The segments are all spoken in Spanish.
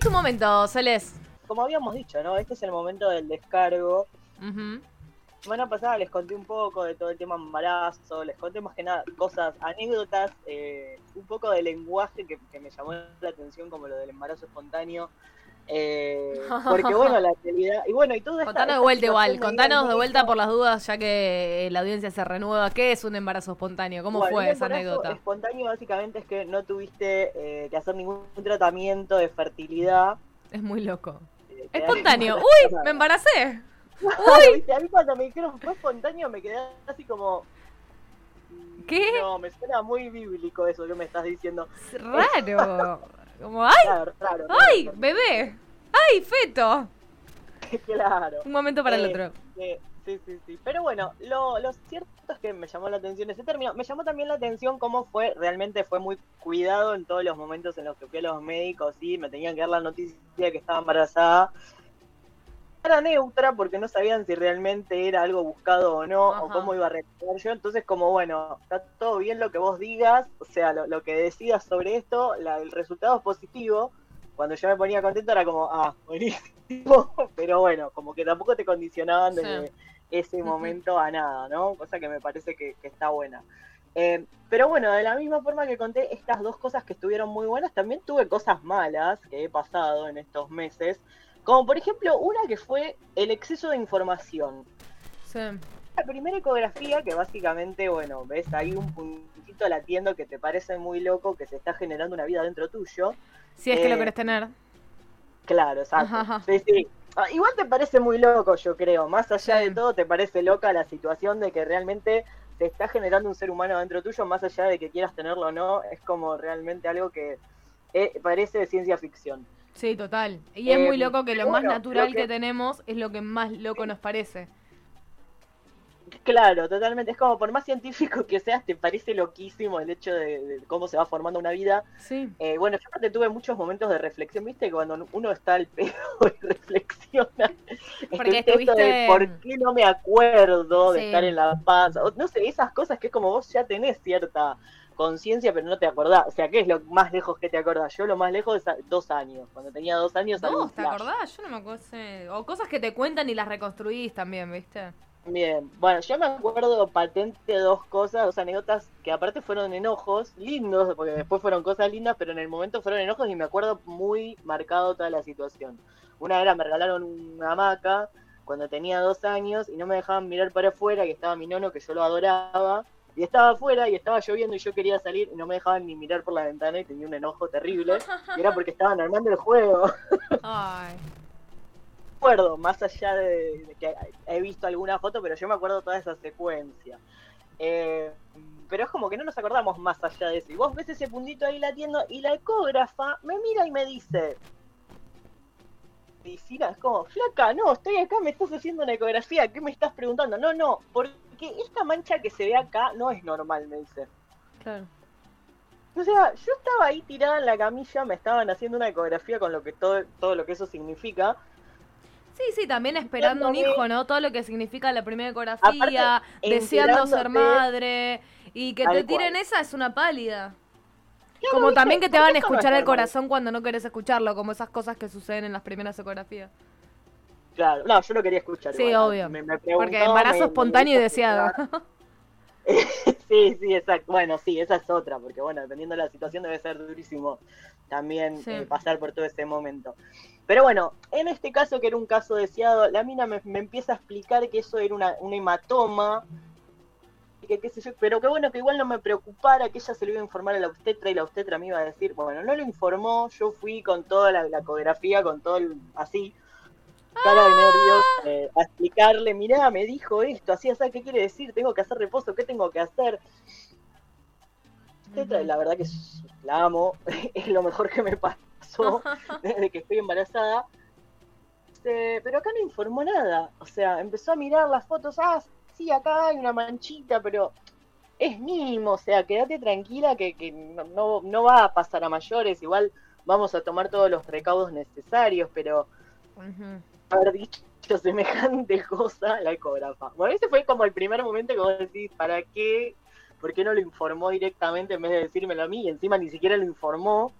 Tu momento, Celes. Como habíamos dicho, ¿no? Este es el momento del descargo. Ujú. Semana pasada les conté un poco de todo el tema embarazo, les conté más que nada cosas, anécdotas, eh, un poco de lenguaje que, que me llamó la atención, como lo del embarazo espontáneo. Eh, porque bueno, la realidad. Y bueno, y todo Contanos de vuelta igual, contanos de vuelta por las dudas, ya que eh, la audiencia se renueva. ¿Qué es un embarazo espontáneo? ¿Cómo Bueno, fue esa anécdota? Espontáneo básicamente es que no tuviste eh, que hacer ningún tratamiento de fertilidad. Es muy loco. eh, Espontáneo. Uy, me embaracé. ¿viste? A mí cuando me dijeron fue espontáneo me quedé así como... ¿Qué? No, me suena muy bíblico eso que me estás diciendo. Es raro. Como, ¡ay! Claro, raro. ¡Ay! raro. ¡Bebé! ¡Ay, feto! Claro. Un momento para el Eh, otro. eh, sí, sí, sí. Pero bueno, lo, lo cierto es que me llamó la atención ese término. Me llamó también la atención cómo fue, realmente fue muy cuidado en todos los momentos en los que fui a los médicos y me tenían que dar la noticia de que estaba embarazada. Era neutra porque no sabían si realmente era algo buscado o no, o cómo iba a reaccionar yo. Entonces, como bueno, está todo bien lo que vos digas, o sea, lo, lo que decidas sobre esto, la- el resultado es positivo. Cuando yo me ponía contento era como, ah, buenísimo. Pero bueno, como que tampoco te condicionaban desde Sí. ese momento a nada, ¿no? Cosa que me parece que, que está buena. Eh, pero bueno, de la misma forma que conté estas dos cosas que estuvieron muy buenas, también tuve cosas malas que he pasado en estos meses. Como por ejemplo, una que fue el exceso de información. Sí. La primera ecografía, que básicamente, bueno, ves ahí un puntito latiendo que te parece muy loco, que se está generando una vida dentro tuyo. Si es que lo Eh, querés tener. Claro, exacto. Ajá. Sí, sí. Ah, igual te parece muy loco, yo creo. Más allá Sí. de todo, te parece loca la situación de que realmente se está generando un ser humano dentro tuyo, más allá de que quieras tenerlo o no. Es como realmente algo que eh, parece de ciencia ficción. Sí, total. Y es Eh, muy loco que lo más natural que... que- tenemos es lo que más loco nos parece. Claro, totalmente. Es como por más científico que seas, te parece loquísimo el hecho de, de cómo se va formando una vida. Sí. Eh, bueno, yo aparte tuve muchos momentos de reflexión, ¿viste? Que Cuando uno está al pedo y reflexiona. Porque ¿viste? Esto de estuviste- por qué no me acuerdo de Sí. estar en La Paz. No sé, esas cosas que es como vos ya tenés cierta conciencia, pero no te acordás. O sea, ¿qué es lo más lejos que te acordás? Yo lo más lejos es dos años. Cuando tenía dos años... ¿Vos te acordás? Yo no me acuerdo. sí. O cosas que te cuentan y las reconstruís también, ¿viste? Bien, bueno, yo me acuerdo patente de dos cosas, dos anécdotas que aparte fueron enojos, lindos, porque después fueron cosas lindas, pero en el momento fueron enojos y me acuerdo muy marcado toda la situación. Una era me regalaron una hamaca cuando tenía dos años y no me dejaban mirar para afuera, que estaba mi nono, que yo lo adoraba, y estaba afuera y estaba lloviendo y yo quería salir y no me dejaban ni mirar por la ventana y tenía un enojo terrible, y era porque estaban armando el juego. Ay. acuerdo, más allá de, de que he visto alguna foto, pero yo me acuerdo toda esa secuencia. Eh, pero es como que no nos acordamos más allá de eso. Y vos ves ese puntito ahí latiendo y la ecógrafa me mira y me dice... Medicina, es como, flaca, no, estoy acá, me estás haciendo una ecografía, ¿qué me estás preguntando? No, no, porque esta mancha que se ve acá no es normal, me dice. Claro. O sea, yo estaba ahí tirada en la camilla, me estaban haciendo una ecografía con lo que todo, todo lo que eso significa. Sí, sí, también esperando un hijo, ¿no? Todo lo que significa la primera ecografía, Aparte, deseando ser madre, y que te tiren cual. esa es una pálida. Claro, Como ¿viste? también que te Porque no es escuchar el corazón cuando no querés escucharlo, como esas cosas que suceden en las primeras ecografías. Claro, no, yo no quería escuchar. Sí, igual. obvio. Me- me preguntó, Porque embarazo me- espontáneo y deseado. sí, sí, exacto. Bueno, sí, esa es otra, porque bueno, dependiendo de la situación debe ser durísimo también Sí. eh, pasar por todo ese momento. Pero bueno, en este caso que era un caso deseado, la mina me, me empieza a explicar que eso era una, un hematoma, que qué sé yo, pero que bueno, que igual no me preocupara, que ella se lo iba a informar a la obstetra y la obstetra me iba a decir, bueno, no lo informó, yo fui con toda la, la ecografía, con todo el, así, cara de nervios, eh, a explicarle, mirá, me dijo esto, así, así, ¿qué quiere decir? Tengo que hacer reposo, ¿qué tengo que hacer? La verdad que la amo, es lo mejor que me pasó desde que estoy embarazada. Este, pero acá no informó nada, o sea, empezó a mirar las fotos, ah, sí, acá hay una manchita, pero es mínimo, o sea, quédate tranquila que, que no, no, va a pasar a mayores, igual vamos a tomar todos los recaudos necesarios, pero. Haber dicho semejante cosa la ecógrafa. Bueno, ese fue como el primer momento que vos decís, ¿para qué? ¿Por qué no lo informó directamente en vez de decírmelo a mí? Y encima ni siquiera lo informó.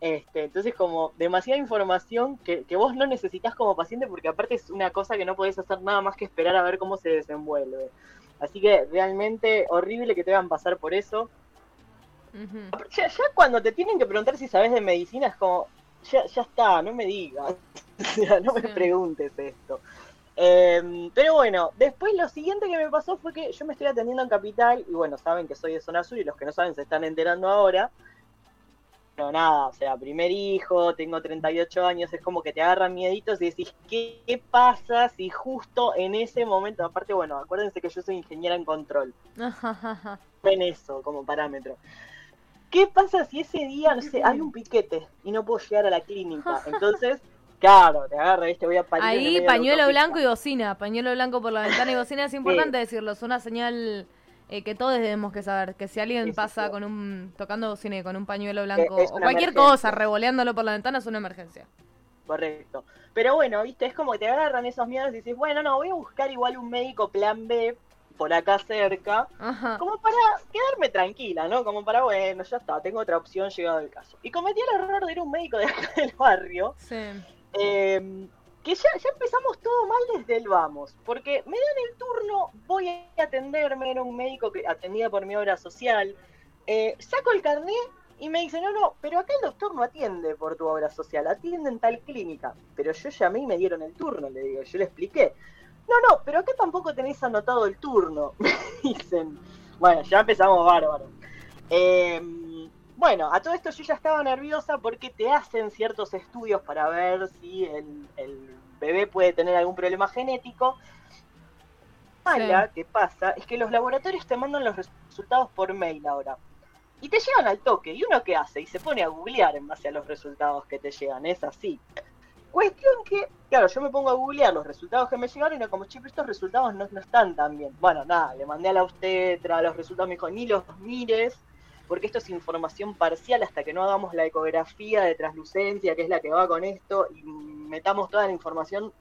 Este, entonces, como demasiada información que, que vos no necesitas como paciente, porque aparte es una cosa que no podés hacer nada más que esperar a ver cómo se desenvuelve. Así que realmente horrible que te hagan pasar por eso. Ya, ya cuando te tienen que preguntar si sabes de medicina es como, ya, ya está, no me digas, o sea, no me preguntes esto. Eh, pero bueno, después lo siguiente que me pasó fue que yo me estoy atendiendo en Capital y bueno, saben que soy de zona sur y los que no saben se están enterando ahora. Pero nada, o sea, primer hijo, tengo 38 años, es como que te agarran mieditos y decís, ¿qué, qué pasa si justo en ese momento, aparte, bueno, acuérdense que yo soy ingeniera en control, en eso como parámetro. ¿Qué pasa si ese día, no sé, hay un piquete y no puedo llegar a la clínica? Entonces, claro, te agarra, ¿viste? Voy a el Ahí pañuelo blanco y bocina. Pañuelo blanco por la ventana y bocina es importante decirlo. Es una señal eh, que todos debemos que saber. Que si alguien pasa con un tocando bocina y con un pañuelo blanco es o cualquier emergencia. cosa revoleándolo por la ventana es una emergencia. Correcto. Pero bueno, viste, es como que te agarran esos miedos y dices, bueno, no, voy a buscar igual un médico plan B por acá cerca, Ajá. como para quedarme tranquila, ¿no? Como para, bueno, ya está, tengo otra opción llegado el caso. Y cometí el error de ir a un médico de acá del barrio, Sí. eh, que ya, ya empezamos todo mal desde el vamos, porque me dan el turno, voy a atenderme, era un médico que atendía por mi obra social, eh, saco el carnet y me dice, no, no, pero acá el doctor no atiende por tu obra social, atiende en tal clínica. Pero yo llamé y me dieron el turno, le digo, yo le expliqué. No, no, pero acá tampoco tenéis anotado el turno, me dicen. Bueno, ya empezamos bárbaro. Eh, bueno, a todo esto yo ya estaba nerviosa porque te hacen ciertos estudios para ver si el, el bebé puede tener algún problema genético. Mala, que pasa, es que los laboratorios te mandan los resultados por mail ahora. Y te llegan al toque. ¿Y uno qué hace? Y se pone a googlear en base a los resultados que te llegan. Es así. Cuestión que, claro, yo me pongo a googlear los resultados que me llegaron y era como, che, pero estos resultados no, no están tan bien. Bueno, nada, le mandé a la obstetra los resultados, me dijo, ni los mires, porque esto es información parcial hasta que no hagamos la ecografía de translucencia, que es la que va con esto, y metamos toda la información.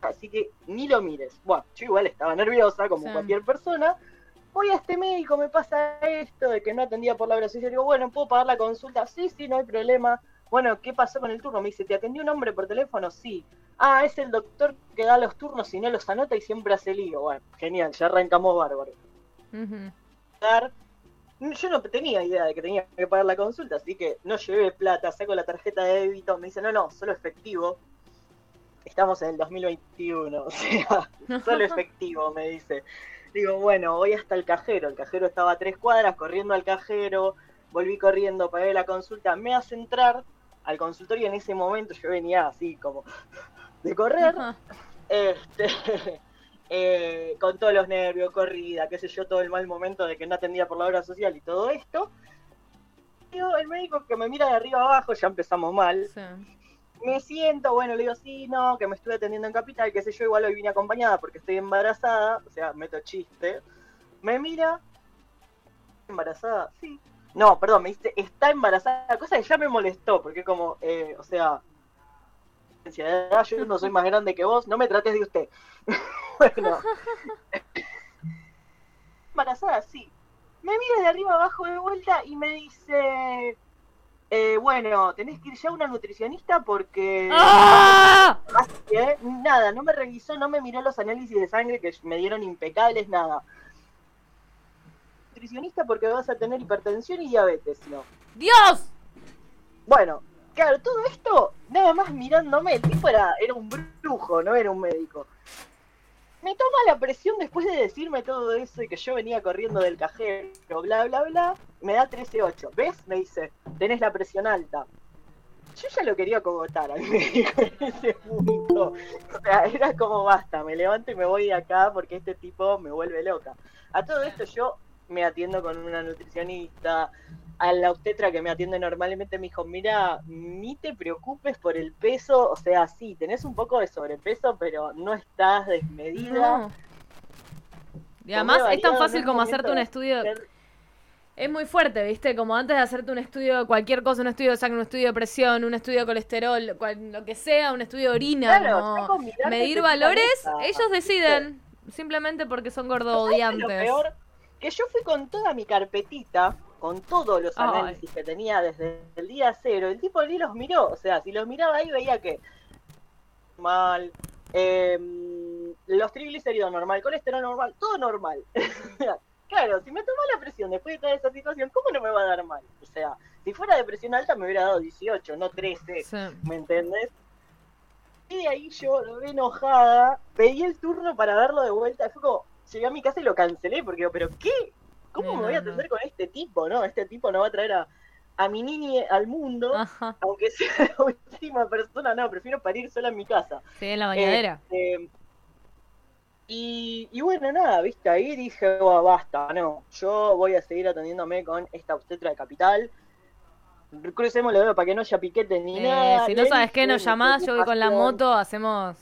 Así que ni lo mires. Bueno, yo igual estaba nerviosa, como Sí. cualquier persona. Voy a este médico, me pasa esto, de que no atendía por la obra social. Digo, bueno, ¿puedo pagar la consulta? Sí, sí, no hay problema. Bueno, ¿qué pasó con el turno? Me dice, ¿te atendió un hombre por teléfono? Sí. Ah, es el doctor que da los turnos y no los anota y siempre hace lío. Bueno, genial, ya arrancamos bárbaro. Ujú. Dar- Yo no tenía idea de que tenía que pagar la consulta, así que no llevé plata, saco la tarjeta de débito, me dice, no, no, solo efectivo. Estamos en el 2021, o sea, solo efectivo, me dice. Digo, bueno, voy hasta el cajero. El cajero estaba a tres cuadras, corriendo al cajero, volví corriendo, pagué la consulta, me hace entrar al consultorio en ese momento, yo venía así como de correr, este, eh, con todos los nervios, corrida, qué sé yo, todo el mal momento de que no atendía por la obra social y todo esto. El médico que me mira de arriba abajo, ya empezamos mal. Sí. Me siento, bueno, le digo, sí, no, que me estuve atendiendo en Capital, qué sé yo, igual hoy vine acompañada porque estoy embarazada, o sea, meto chiste. Me mira, ¿embarazada? Sí. No, perdón, me dice, está embarazada, cosa que ya me molestó, porque como, eh, o sea, yo no soy más grande que vos, no me trates de usted. bueno. embarazada, sí. Me mira de arriba abajo de vuelta y me dice, eh, bueno, tenés que ir ya a una nutricionista porque... ¡Ah! Así que, nada, no me revisó, no me miró los análisis de sangre que me dieron impecables, nada. Nutricionista porque vas a tener hipertensión y diabetes, ¿no? ¡Dios! Bueno, claro, todo esto, nada más mirándome, el tipo era, era un brujo, no era un médico. Me toma la presión después de decirme todo eso y que yo venía corriendo del cajero, bla, bla, bla, me da 13.8. ¿Ves? Me dice, tenés la presión alta. Yo ya lo quería cogotar al médico en ese punto. O sea, era como basta, me levanto y me voy de acá porque este tipo me vuelve loca. A todo esto yo me atiendo con una nutricionista, a la obstetra que me atiende normalmente me dijo, mira, ni te preocupes por el peso, o sea, sí, tenés un poco de sobrepeso, pero no estás desmedida. No. Y además es tan fácil como hacerte un de estudio. Es muy fuerte, ¿viste? Como antes de hacerte un estudio, cualquier cosa, un estudio de sangre, un estudio de presión, un estudio de colesterol, cual- lo que sea, un estudio de orina, Claro, medir valores, ellos deciden. Simplemente porque son ¿Sabes qué es gordo Lo peor, que yo fui con toda mi carpetita con todos los Ay. análisis que tenía desde el día cero, el tipo ni los miró. O sea, si los miraba ahí veía que mal, eh, los triglicéridos normal, colesterol normal, todo normal. claro, si me toma la presión después de toda esa situación, ¿cómo no me va a dar mal? O sea, si fuera de presión alta me hubiera dado 18, no 13, Sí. ¿me entendés? Y de ahí yo, re enojada, pedí el turno para verlo de vuelta. Fue como, llegué a mi casa y lo cancelé, porque digo, ¿pero qué? ¿Cómo No, me voy a no. atender con este tipo, no? Este tipo no va a traer a, a mi niña al mundo, Ajá. aunque sea la última persona, no, prefiero parir sola en mi casa. Sí, en la bañadera. Este, y, y bueno, nada, viste, ahí dije, "Oh, basta, no, yo voy a seguir atendiéndome con esta obstetra de capital. Crucemos los dedos para que no haya piquete ni Eh, nada. si no sabes qué, nos llamás, yo voy con la moto, hacemos...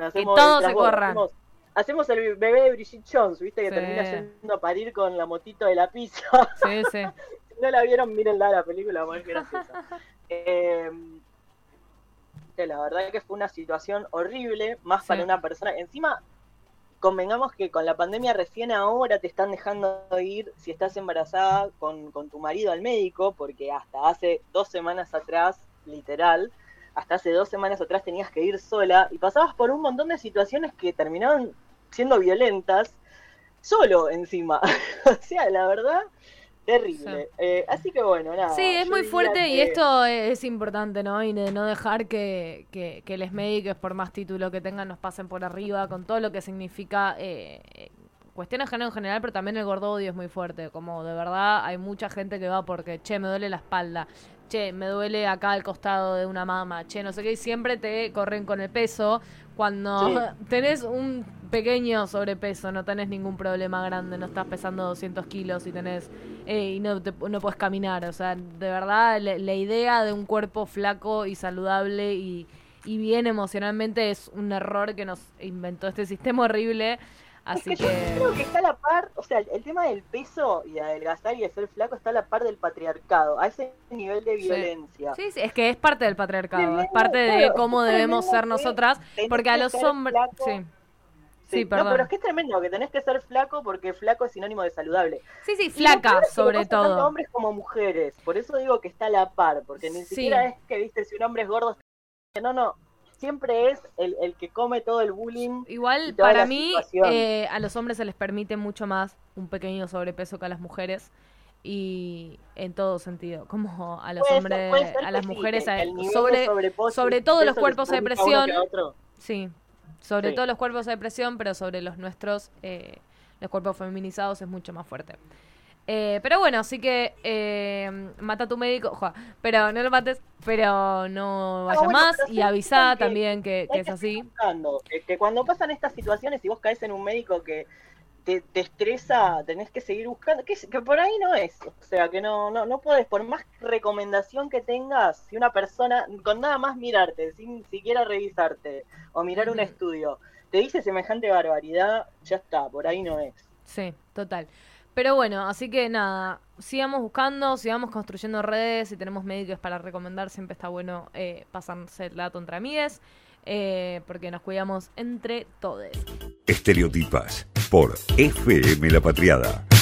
hacemos todos se corran. Hacemos, hacemos el bebé de Brigitte Jones, viste, que Sí. termina yendo a parir con la motito de la pizza. Sí, sí. si no la vieron, mírenla la película, muy graciosa. Eh, que la verdad que fue una situación horrible, más Sí. para una persona. Encima, convengamos que con la pandemia recién ahora te están dejando ir, si estás embarazada, con, con tu marido al médico, porque hasta hace dos semanas atrás, literal, hasta hace dos semanas atrás tenías que ir sola y pasabas por un montón de situaciones que terminaban siendo violentas, solo encima. o sea, la verdad, terrible. Eh, así que bueno, nada. Sí, es muy fuerte y esto es importante, ¿no? Y de no dejar que, que, que los médicos, por más título que tengan, nos pasen por arriba con todo lo que significa eh, cuestiones género en general, pero también el gordodio es muy fuerte. Como de verdad hay mucha gente que va porque, che, me duele la espalda, che, me duele acá al costado de una mama, che, no sé qué, y siempre te corren con el peso. Cuando Sí. tenés un pequeño sobrepeso, no tenés ningún problema grande, no estás pesando 200 kilos y tenés eh, y no, te, no puedes caminar. O sea, de verdad, la, la idea de un cuerpo flaco y saludable y, y bien emocionalmente es un error que nos inventó este sistema horrible. Así Es que, yo que. creo que está a la par, o sea, el tema del peso y de adelgazar y de ser flaco está a la par del patriarcado, a ese nivel de violencia. Sí, sí, es que es parte del patriarcado, es parte de cómo debemos ser que nosotras, porque a que los hombres... Sí. Sí, No, pero es que es tremendo que tenés que ser flaco porque flaco es sinónimo de saludable. sí, sí, flaca, sobre pasa tanto todo. hombres como mujeres, por eso digo que está a la par, porque ni Sí. siquiera es que, viste, si un hombre es gordo, no, no, siempre es el, el que come todo el bullying. Igual, para mí, eh, a los hombres se les permite mucho más un pequeño sobrepeso que a las mujeres. Y en todo sentido, como a los Puede hombres, ser a las sí, mujeres, el de sobre, sobre todo los cuerpos de otro. Sí, sobre Sí. todo los cuerpos de depresión, pero sobre los nuestros, eh, los cuerpos feminizados es mucho más fuerte. Eh, pero bueno, así que eh, mata a tu médico, ojo, pero no lo mates, pero no vaya bueno, más y avisa que- también que, que hay es que así. que, que cuando pasan estas situaciones y vos caes en un médico que te, te estresa, tenés que seguir buscando, que, que por ahí no es, o sea, que no, no, no podés, por más recomendación que tengas, si una persona, con nada más mirarte, sin siquiera revisarte o mirar un estudio, te dice semejante barbaridad, ya está, por ahí no es. Sí, total. Pero bueno, así que nada, sigamos buscando, sigamos construyendo redes, si tenemos médicos para recomendar, siempre está bueno eh, pasarse el dato entre amigues, eh, porque nos cuidamos entre todos. Estereotipas por FM La Patriada.